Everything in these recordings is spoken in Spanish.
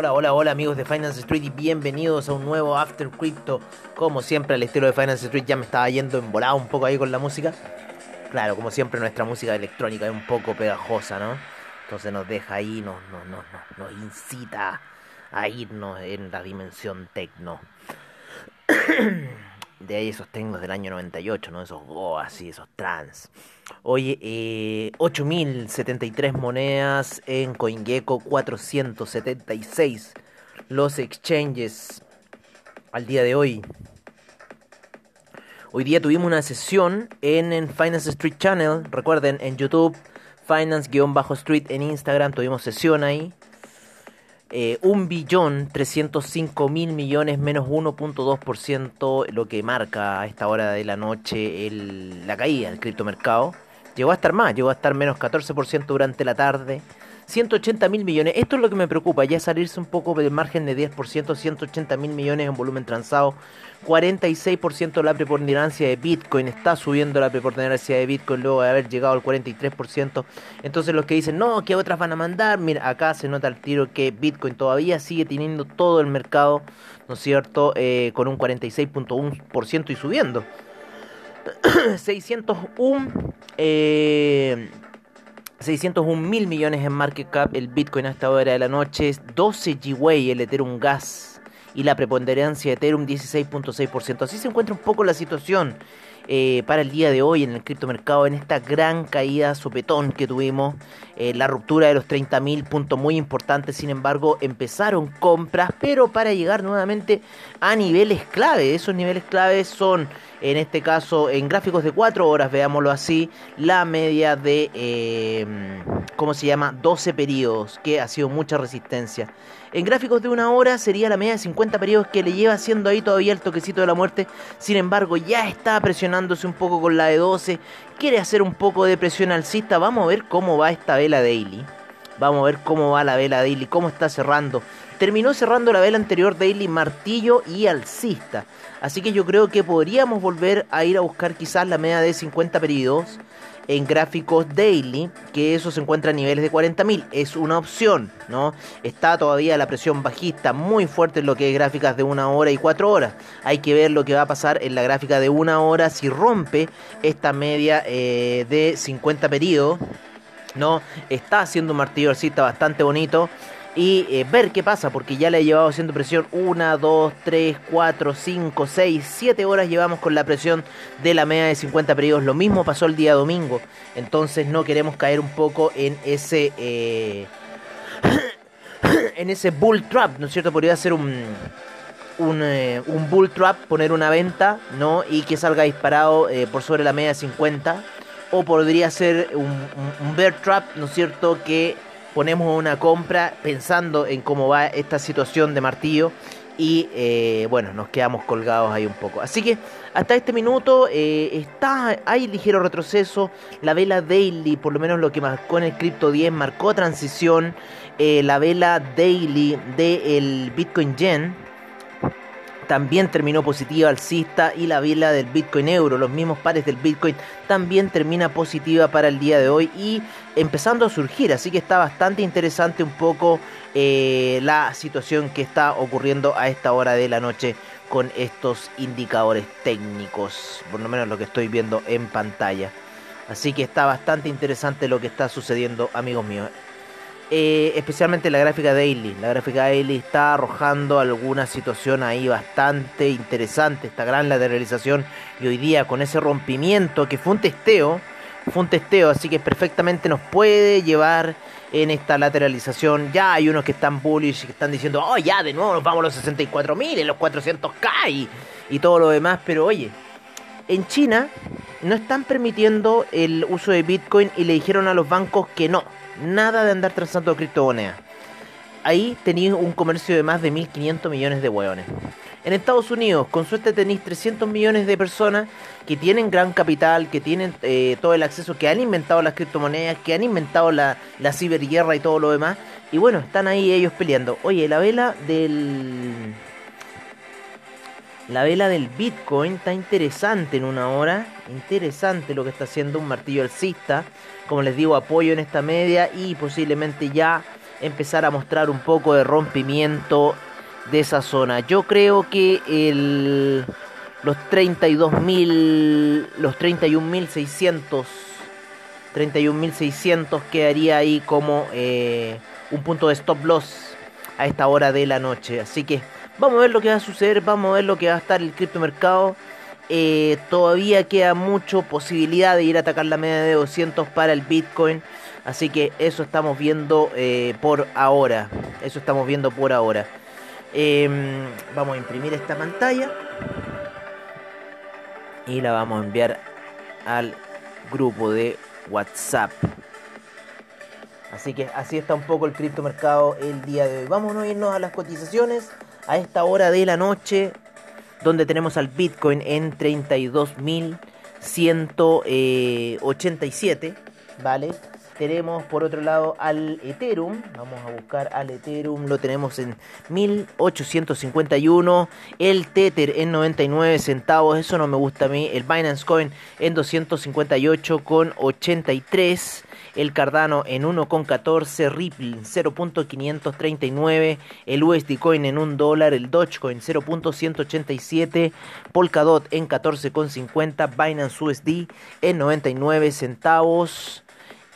Hola, hola, hola amigos de Finance Street y bienvenidos a un nuevo After Crypto. Como siempre, al estilo de Finance Street ya me estaba yendo embolado un poco ahí con la música. Claro, como siempre nuestra música electrónica es un poco pegajosa, ¿no? Entonces nos deja ahí, nos, nos, nos, nos incita a irnos en la dimensión tecno. De ahí esos tecnos del año 98, ¿no? Esos goas y esos trans. Oye, eh, 8.073 monedas en CoinGecko, 476 los exchanges al día de hoy. Hoy día tuvimos una sesión en, en Finance Street Channel, recuerden, en YouTube, Finance-Street en Instagram, tuvimos sesión ahí. Eh, un billón 305 mil millones menos 1.2% lo que marca a esta hora de la noche el, la caída del criptomercado. Llegó a estar más, llegó a estar menos 14% durante la tarde. 180 mil millones, esto es lo que me preocupa, ya salirse un poco del margen de 10%, 180 mil millones en volumen transado, 46% la preponderancia de Bitcoin, está subiendo la preponderancia de Bitcoin luego de haber llegado al 43%, entonces los que dicen, no, que otras van a mandar, mira, acá se nota el tiro que Bitcoin todavía sigue teniendo todo el mercado, ¿no es cierto?, eh, con un 46.1% y subiendo. 601 eh, 601 mil millones en market cap el Bitcoin a esta hora de la noche, 12 Gwei el Ethereum Gas y la preponderancia de Ethereum 16.6%. Así se encuentra un poco la situación eh, para el día de hoy en el criptomercado, en esta gran caída sopetón que tuvimos, eh, la ruptura de los 30.000 puntos muy importantes, sin embargo empezaron compras, pero para llegar nuevamente a niveles clave, esos niveles clave son en este caso en gráficos de 4 horas, veámoslo así, la media de, eh, ¿cómo se llama? 12 periodos, que ha sido mucha resistencia. En gráficos de una hora sería la media de 50 periodos que le lleva haciendo ahí todavía el toquecito de la muerte. Sin embargo, ya está presionándose un poco con la de 12. Quiere hacer un poco de presión alcista. Vamos a ver cómo va esta vela daily. Vamos a ver cómo va la vela daily, cómo está cerrando. Terminó cerrando la vela anterior daily martillo y alcista. Así que yo creo que podríamos volver a ir a buscar quizás la media de 50 periodos en gráficos daily, que eso se encuentra a niveles de 40.000. Es una opción, ¿no? Está todavía la presión bajista muy fuerte en lo que es gráficas de una hora y cuatro horas. Hay que ver lo que va a pasar en la gráfica de una hora si rompe esta media eh, de 50 periodos. ¿no? Está haciendo un martillo alcista bastante bonito y eh, ver qué pasa, porque ya le he llevado haciendo presión 1, 2, 3, 4, 5, 6, 7 horas llevamos con la presión de la media de 50 periodos. Lo mismo pasó el día domingo, entonces no queremos caer un poco en ese... Eh, en ese bull trap, ¿no es cierto? Podría ser un, un, eh, un, bull trap, poner una venta, ¿no? Y que salga disparado eh, por sobre la media de 50. O podría ser un, un, un bear trap, ¿no es cierto? Que ponemos una compra pensando en cómo va esta situación de martillo y eh, bueno, nos quedamos colgados ahí un poco. Así que hasta este minuto eh, está, hay ligero retroceso. La vela daily, por lo menos lo que marcó en el Crypto 10, marcó transición. Eh, la vela daily del Bitcoin Gen también terminó positiva alcista y la vela del Bitcoin Euro, los mismos pares del Bitcoin, también termina positiva para el día de hoy y empezando a surgir, así que está bastante interesante un poco eh, la situación que está ocurriendo a esta hora de la noche con estos indicadores técnicos, por lo menos lo que estoy viendo en pantalla. Así que está bastante interesante lo que está sucediendo, amigos míos. Eh, especialmente la gráfica daily. La gráfica daily está arrojando alguna situación ahí bastante interesante, esta gran lateralización y hoy día con ese rompimiento que fue un testeo, fue un testeo, así que perfectamente nos puede llevar en esta lateralización. Ya hay unos que están bullish, que están diciendo, oh ya, de nuevo nos vamos a los 64.000, en los 400k y, y todo lo demás, pero oye, en China no están permitiendo el uso de Bitcoin y le dijeron a los bancos que no nada de andar transando criptomonedas. Ahí tenéis un comercio de más de 1.500 millones de hueones. En Estados Unidos, con suerte tenéis 300 millones de personas que tienen gran capital, que tienen eh, todo el acceso, que han inventado las criptomonedas, que han inventado la, la ciberguerra y todo lo demás. Y bueno, están ahí ellos peleando. Oye, la vela del... La vela del Bitcoin está interesante en una hora. Interesante lo que está haciendo un martillo alcista como les digo, apoyo en esta media y posiblemente ya empezar a mostrar un poco de rompimiento de esa zona. Yo creo que el, los 32.000, los 31.600, 31.600 quedaría ahí como eh, un punto de stop loss a esta hora de la noche. Así que vamos a ver lo que va a suceder, vamos a ver lo que va a estar el criptomercado. Eh, todavía queda mucha posibilidad de ir a atacar la media de 200 para el Bitcoin. Así que eso estamos viendo eh, por ahora. Eso estamos viendo por ahora. Em, vamos a imprimir esta pantalla. Y la vamos a enviar al grupo de WhatsApp. Así que así está un poco el criptomercado el día de hoy. Vamos a irnos a las cotizaciones a esta hora de la noche donde tenemos al Bitcoin en 32.187, ¿vale? Tenemos por otro lado al Ethereum, vamos a buscar al Ethereum, lo tenemos en 1851, el Tether en 99 centavos, eso no me gusta a mí, el Binance Coin en 258 con 83 el Cardano en 1,14, Ripple 0.539, el USD Coin en 1 dólar, el Dogecoin 0.187, Polkadot en 14,50, Binance USD en 99 centavos.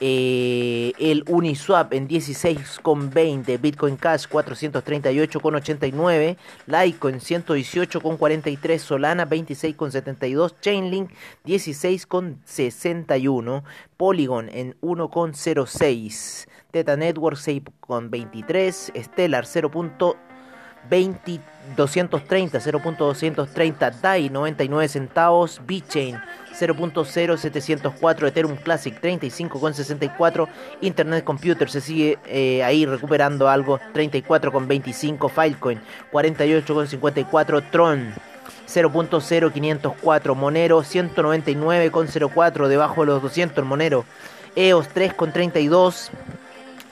Eh, el Uniswap en 16,20, Bitcoin Cash 438,89, Litecoin 118,43, Solana 26,72, Chainlink 16,61, Polygon en 1,06, Teta Network 6,23, Stellar 0.20 230, 0.230, DAI 99 centavos, BitChain 0.0704, Ethereum Classic 35.64, Internet Computer se sigue eh, ahí recuperando algo 34.25, Filecoin 48.54, Tron 0.0504, Monero 199.04, debajo de los 200 Monero, EOS 3.32,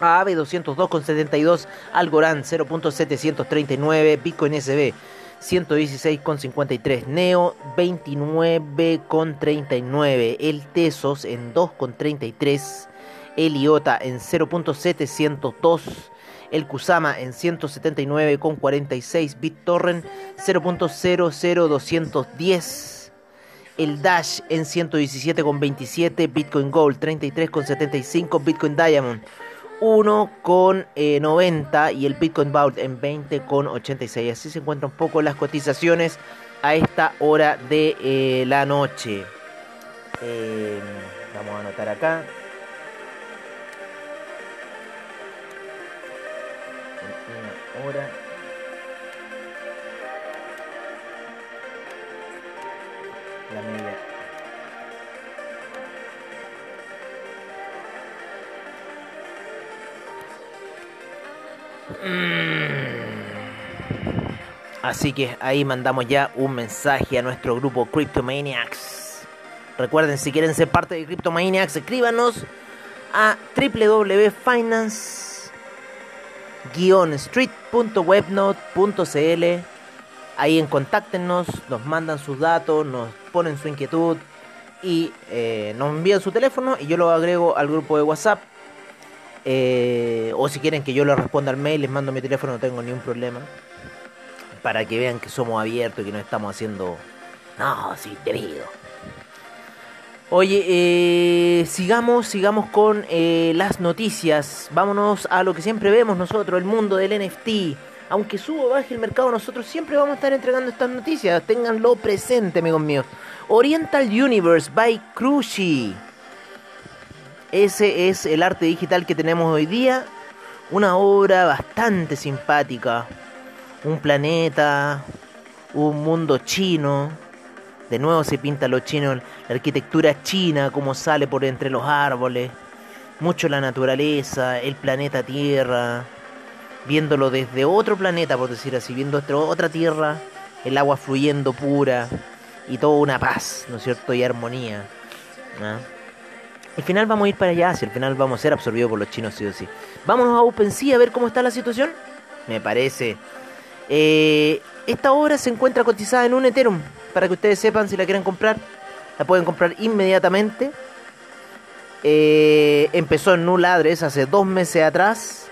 AAVE 202,72, Algorand 0.739, Bitcoin SB 116,53, Neo 29,39, el Tesos en 2,33, el IOTA en 0.702, el Kusama en 179,46, BitTorrent 0.00210, el Dash en 117,27, Bitcoin Gold 33,75, Bitcoin Diamond 1,90 eh, y el Bitcoin Vault en 20,86. Así se encuentran un poco las cotizaciones a esta hora de eh, la noche. Eh, vamos a anotar acá. Una hora. Así que ahí mandamos ya un mensaje a nuestro grupo Cryptomaniacs. Recuerden, si quieren ser parte de Cryptomaniacs, escríbanos a www.finance-street.webnote.cl. Ahí en contáctenos, nos mandan sus datos, nos ponen su inquietud y eh, nos envían su teléfono y yo lo agrego al grupo de WhatsApp eh, o si quieren que yo les responda al mail, les mando mi teléfono, no tengo ningún problema. Para que vean que somos abiertos y que no estamos haciendo. No, sí, debido. Oye, eh, sigamos, sigamos con eh, las noticias. Vámonos a lo que siempre vemos nosotros, el mundo del NFT. Aunque suba o baje el mercado, nosotros siempre vamos a estar entregando estas noticias. Ténganlo presente, amigos míos. Oriental Universe by Crushi. Ese es el arte digital que tenemos hoy día. Una obra bastante simpática. Un planeta, un mundo chino. De nuevo se pinta lo chino, la arquitectura china, como sale por entre los árboles. Mucho la naturaleza, el planeta Tierra. Viéndolo desde otro planeta, por decir así, viendo otra Tierra, el agua fluyendo pura y toda una paz, ¿no es cierto? Y armonía. Al final vamos a ir para allá, si al final vamos a ser absorbidos por los chinos sí o sí. Vámonos a OpenSea a ver cómo está la situación. Me parece. Eh, esta obra se encuentra cotizada en un Ethereum. Para que ustedes sepan si la quieren comprar. La pueden comprar inmediatamente. Eh, empezó en Null Address hace dos meses atrás.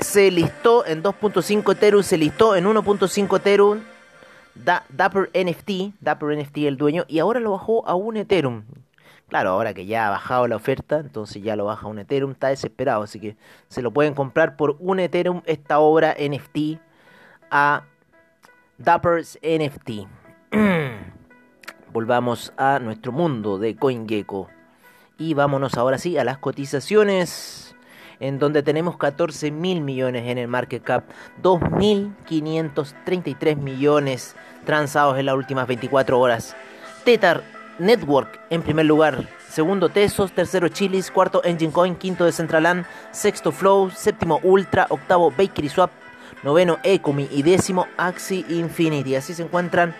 se listó en 2.5 Ethereum, se listó en 1.5 Ethereum. Dapper NFT, Dapper NFT el dueño, y ahora lo bajó a un Ethereum. Claro, ahora que ya ha bajado la oferta, entonces ya lo baja un Ethereum, está desesperado, así que se lo pueden comprar por un Ethereum esta obra NFT a Dapper's NFT. Volvamos a nuestro mundo de CoinGecko. Y vámonos ahora sí a las cotizaciones, en donde tenemos 14 mil millones en el market cap, 2.533 millones transados en las últimas 24 horas. Tether Network en primer lugar, segundo Tesos, tercero Chilis, cuarto Engine Coin, quinto Decentraland, sexto Flow, séptimo Ultra, octavo Bakery Swap, noveno Ecomi. Y décimo Axie Infinity. Así se encuentran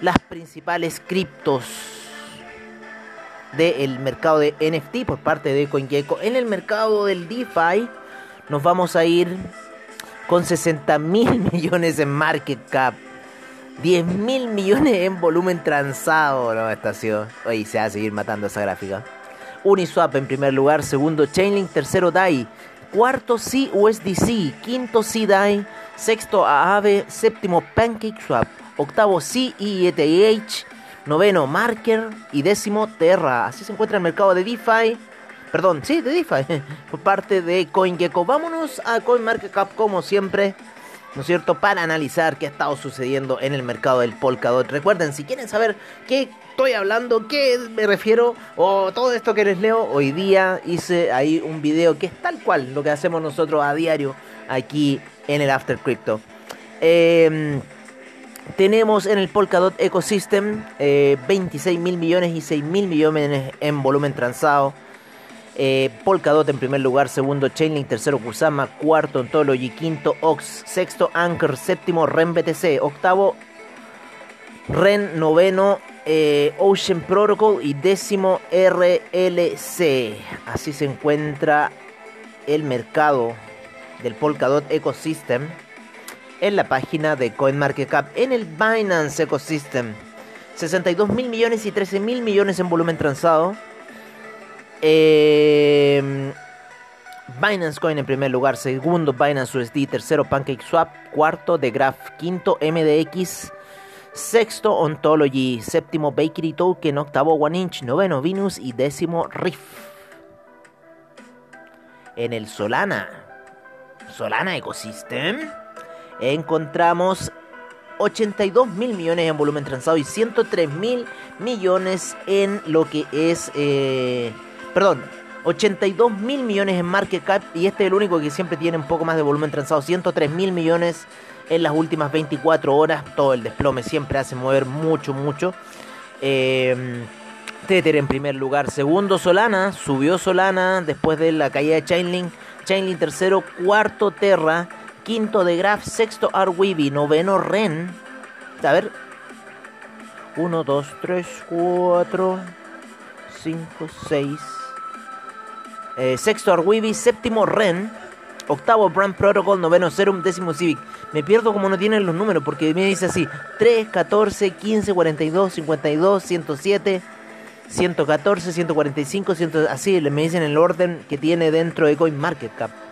las principales criptos del mercado de NFT por parte de CoinGecko. En el mercado del DeFi nos vamos a ir con 60 mil millones en market cap. 10 mil millones en volumen transado, ¿no? Estación. Oye, se va a seguir matando esa gráfica. Uniswap en primer lugar, segundo Chainlink, tercero DAI, cuarto CUSDC, quinto CDAI, sexto Aave, séptimo PancakeSwap, octavo CETH, noveno Marker y décimo Terra. Así se encuentra el mercado de DeFi. Perdón, sí, de DeFi, por parte de CoinGecko. Vámonos a CoinMarketCap como siempre. ¿No es cierto?, para analizar qué ha estado sucediendo en el mercado del Polkadot. Recuerden, si quieren saber qué estoy hablando, qué me refiero, o todo esto que les leo, hoy día hice ahí un video que es tal cual lo que hacemos nosotros a diario aquí en el After Crypto. Em, tenemos en el Polkadot Ecosystem 26 eh, mil millones y 6 mil millones en volumen transado. Eh, Polkadot en primer lugar, segundo Chainlink, tercero Kusama, cuarto Ontology, quinto Ox, sexto Anchor, séptimo Ren BTC, octavo Ren, noveno eh, Ocean Protocol y décimo RLC. Así se encuentra el mercado del Polkadot Ecosystem en la página de CoinMarketCap en el Binance Ecosystem. 62 mil millones y 13 mil millones en volumen transado. Eh, Binance Coin en primer lugar, segundo Binance USD, tercero PancakeSwap, cuarto The Graph, quinto MDX, sexto Ontology, séptimo Bakery Token, octavo One Inch, noveno Venus y décimo Riff. En el Solana, Solana Ecosystem, encontramos 82 mil millones en volumen transado y 103 mil millones en lo que es... Eh, perdón, 82 mil millones en market cap y este es el único que siempre tiene un poco más de volumen transado, 103 mil millones en las últimas 24 horas, todo el desplome siempre hace mover mucho, mucho. Eh, Tether en primer lugar, segundo Solana, subió Solana después de la caída de Chainlink, Chainlink tercero, cuarto Terra, quinto de Graph, sexto Arweeby, noveno Ren, a ver, 1, 2, 3, 4, 5, 6, eh, sexto Arweeby, séptimo Ren, octavo Brand Protocol, noveno Serum, décimo Civic. Me pierdo como no tienen los números porque me dice así: 3, 14, 15, 42, 52, 107, 114, 145, 100, así me dicen el orden que tiene dentro de CoinMarketCap.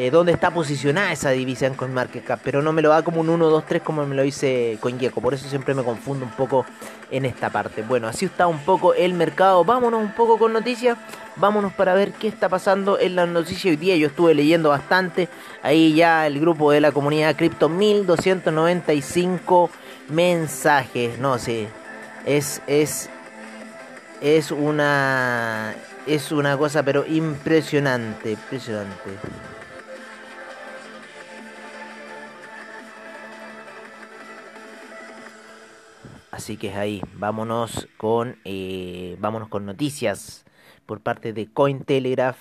Eh, dónde está posicionada esa divisa en CoinMarketCap, pero no me lo da como un 1, 2, 3 como me lo dice CoinGecko, por eso siempre me confundo un poco en esta parte. Bueno, así está un poco el mercado, vámonos un poco con noticias, vámonos para ver qué está pasando en la noticia hoy día, yo estuve leyendo bastante, ahí ya el grupo de la comunidad cripto, 1295 mensajes, no sé, es, es, es una, es una cosa pero impresionante, impresionante. Así que es ahí, vámonos con, eh, vámonos con noticias por parte de Cointelegraph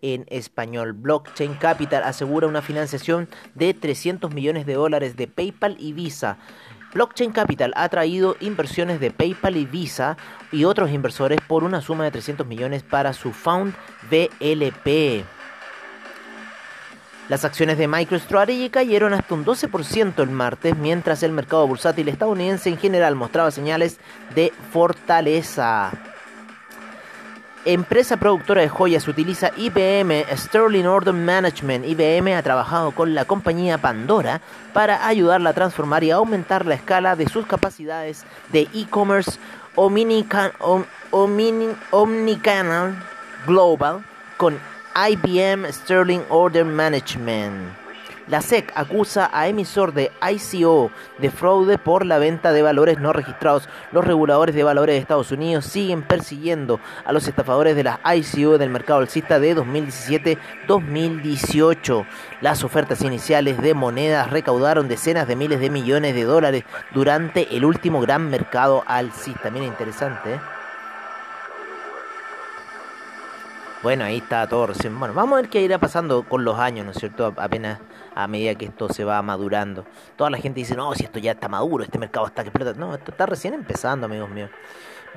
en español. Blockchain Capital asegura una financiación de 300 millones de dólares de PayPal y Visa. Blockchain Capital ha traído inversiones de PayPal y Visa y otros inversores por una suma de 300 millones para su Found VLP. Las acciones de MicroStrategy cayeron hasta un 12% el martes, mientras el mercado bursátil estadounidense en general mostraba señales de fortaleza. empresa productora de joyas utiliza IBM Sterling Order Management. IBM ha trabajado con la compañía Pandora para ayudarla a transformar y aumentar la escala de sus capacidades de e-commerce omnicanal global con IBM Sterling Order Management. La SEC acusa a emisor de ICO de fraude por la venta de valores no registrados. Los reguladores de valores de Estados Unidos siguen persiguiendo a los estafadores de las ICO del mercado alcista de 2017-2018. Las ofertas iniciales de monedas recaudaron decenas de miles de millones de dólares durante el último gran mercado alcista. Mira, interesante, ¿eh? Bueno, ahí está todo recién. Bueno, vamos a ver qué irá pasando con los años, ¿no es cierto? Apenas a medida que esto se va madurando. Toda la gente dice, no, si esto ya está maduro, este mercado está que explota. No, esto está recién empezando, amigos míos.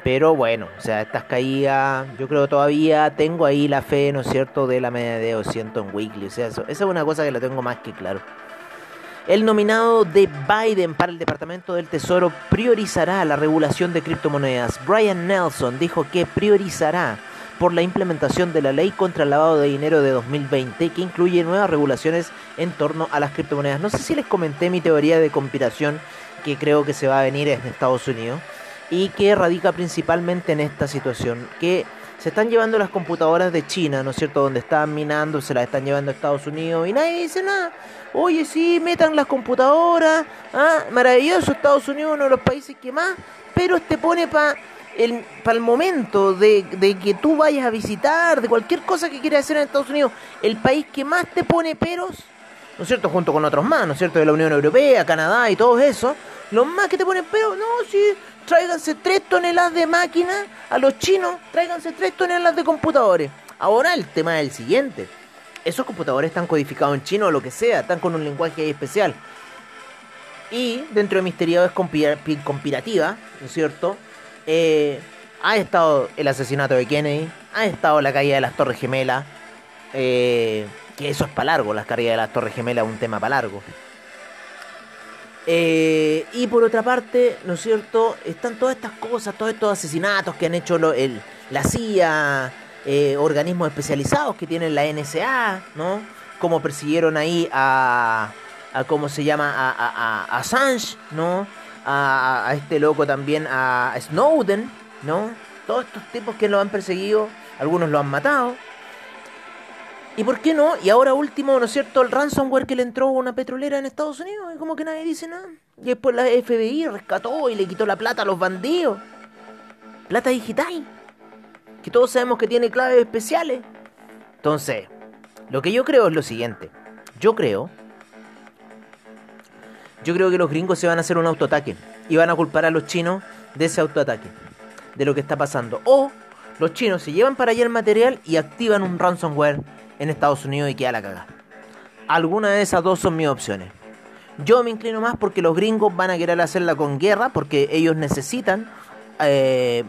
Pero bueno, o sea, estas caídas, yo creo todavía tengo ahí la fe, ¿no es cierto?, de la media de 200 en weekly. O sea, eso, esa es una cosa que la tengo más que claro. El nominado de Biden para el Departamento del Tesoro priorizará la regulación de criptomonedas. Brian Nelson dijo que priorizará por la implementación de la ley contra el lavado de dinero de 2020 que incluye nuevas regulaciones en torno a las criptomonedas. No sé si les comenté mi teoría de conspiración que creo que se va a venir en Estados Unidos y que radica principalmente en esta situación, que se están llevando las computadoras de China, ¿no es cierto?, donde están minando, se las están llevando a Estados Unidos y nadie dice nada. Oye, sí, metan las computadoras, ah, maravilloso, Estados Unidos uno de los países que más, pero te pone para para el momento de, que tú vayas a visitar, de cualquier cosa que quieras hacer en Estados Unidos, el país que más te pone peros, ¿no es cierto? Junto con otros más, ¿no es cierto? De la Unión Europea, Canadá y todo eso, los más que te ponen peros, no, sí, tráiganse tres toneladas de máquinas a los chinos, tráiganse tres toneladas de computadores. Ahora el tema es el siguiente. Esos computadores están codificados en chino o lo que sea, están con un lenguaje especial. Y dentro de Misterio es conspirativa, ¿no es cierto? Eh, ha estado el asesinato de Kennedy, ha estado la caída de las Torres Gemelas, eh, que eso es para largo, las caídas de las Torres Gemelas es un tema para largo. Eh, y por otra parte, ¿no es cierto? Están todas estas cosas, todos estos asesinatos que han hecho el, la CIA, organismos especializados que tienen la NSA, ¿no? Como persiguieron ahí a, a ¿cómo se llama? A, a, a Assange, ¿no? A, este loco también, a Snowden, ¿no? Todos estos tipos que lo han perseguido, algunos lo han matado. ¿Y por qué no? Y ahora último, ¿no es cierto? El ransomware que le entró a una petrolera en Estados Unidos, y como que nadie dice nada. Y después la FBI rescató y le quitó la plata a los bandidos. Plata digital. Que todos sabemos que tiene claves especiales. Entonces, lo que yo creo es lo siguiente. Yo creo yo creo que los gringos se van a hacer un autoataque y van a culpar a los chinos de ese autoataque, de lo que está pasando. O los chinos se llevan para allá el material y activan un ransomware en Estados Unidos y queda la cagada. Alguna de esas dos son mis opciones. Yo me inclino más porque los gringos van a querer hacerla con guerra porque ellos necesitan eh,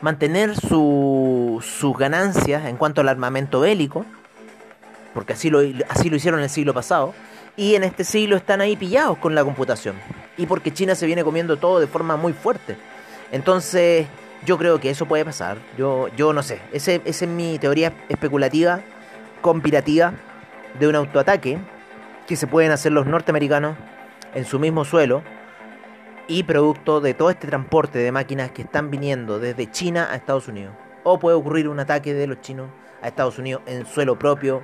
mantener sus ganancias en cuanto al armamento bélico, porque así lo, así lo hicieron el siglo pasado y en este siglo están ahí pillados con la computación. Y porque China se viene comiendo todo de forma muy fuerte. Entonces, yo creo que eso puede pasar. Yo, yo no sé. Ese, esa es mi teoría especulativa, conspirativa, de un autoataque que se pueden hacer los norteamericanos en su mismo suelo y producto de todo este transporte de máquinas que están viniendo desde China a Estados Unidos. O puede ocurrir un ataque de los chinos a Estados Unidos en suelo propio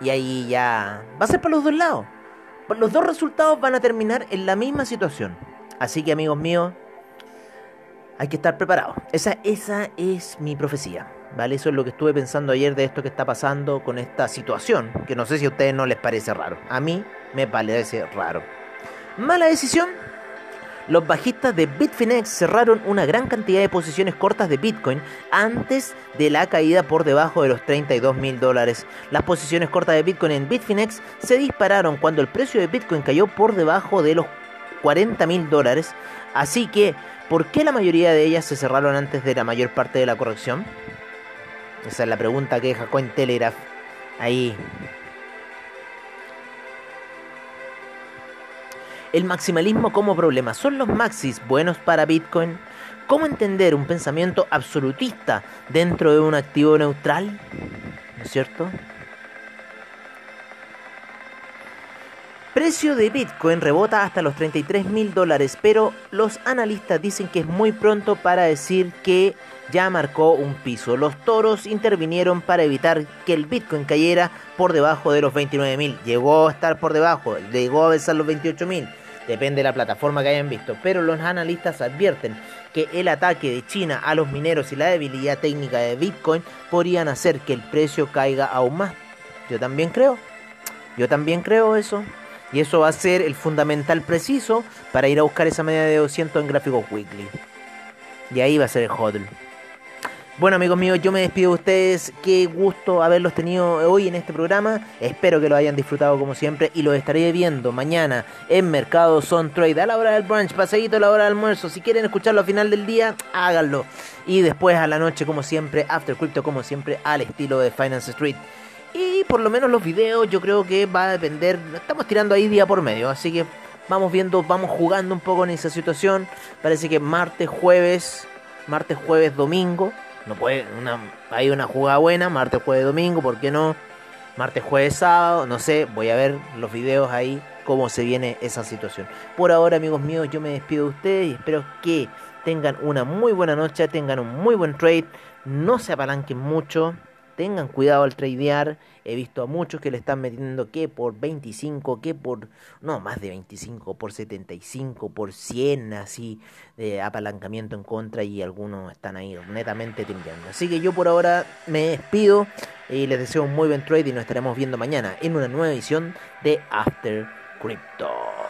y ahí ya va a ser para los dos lados los dos resultados van a terminar en la misma situación. Así que amigos míos, hay que estar preparados. Esa, esa es mi profecía. ¿Vale? Eso es lo que estuve pensando ayer de esto que está pasando con esta situación, que no sé si a ustedes no les parece raro. A mí me parece raro. Mala decisión, los bajistas de Bitfinex cerraron una gran cantidad de posiciones cortas de Bitcoin antes de la caída por debajo de los 32 mil dólares. Las posiciones cortas de Bitcoin en Bitfinex se dispararon cuando el precio de Bitcoin cayó por debajo de los 40 mil dólares. Así que, ¿por qué la mayoría de ellas se cerraron antes de la mayor parte de la corrección? Esa es la pregunta que deja Cointelegraph ahí El maximalismo como problema. ¿Son los maxis buenos para Bitcoin? ¿Cómo entender un pensamiento absolutista dentro de un activo neutral? ¿No es cierto? Precio de Bitcoin rebota hasta los 33 mil dólares, pero los analistas dicen que es muy pronto para decir que ya marcó un piso. Los toros intervinieron para evitar que el Bitcoin cayera por debajo de los 29 mil. Llegó a estar por debajo, llegó a besar los 28 mil. Depende de la plataforma que hayan visto. Pero los analistas advierten que el ataque de China a los mineros y la debilidad técnica de Bitcoin podrían hacer que el precio caiga aún más. Yo también creo. Yo también creo eso. Y eso va a ser el fundamental preciso para ir a buscar esa media de 200 en gráficos weekly. Y ahí va a ser el hodl. Bueno amigos míos, yo me despido de ustedes. Qué gusto haberlos tenido hoy en este programa. Espero que lo hayan disfrutado como siempre y los estaré viendo mañana en Mercado Son Trade a la hora del brunch, paseíto a la hora del almuerzo. Si quieren escucharlo al final del día, háganlo. Y después a la noche como siempre, After Crypto como siempre, al estilo de Finance Street. Y por lo menos los videos yo creo que va a depender, estamos tirando ahí día por medio, así que vamos viendo, vamos jugando un poco en esa situación. Parece que martes, jueves, martes, jueves, domingo, no puede, una, hay una jugada buena, martes, jueves, domingo, ¿por qué no? Martes, jueves, sábado, no sé, voy a ver los videos ahí, cómo se viene esa situación. Por ahora, amigos míos, yo me despido de ustedes y espero que tengan una muy buena noche, tengan un muy buen trade, no se apalanquen mucho tengan cuidado al tradear. He visto a muchos que le están metiendo que por 25, que por, no, más de 25, por 75, por 100, así, de apalancamiento en contra y algunos están ahí netamente timbiando. Así que yo por ahora me despido y les deseo un muy buen trade y nos estaremos viendo mañana en una nueva edición de After Crypto.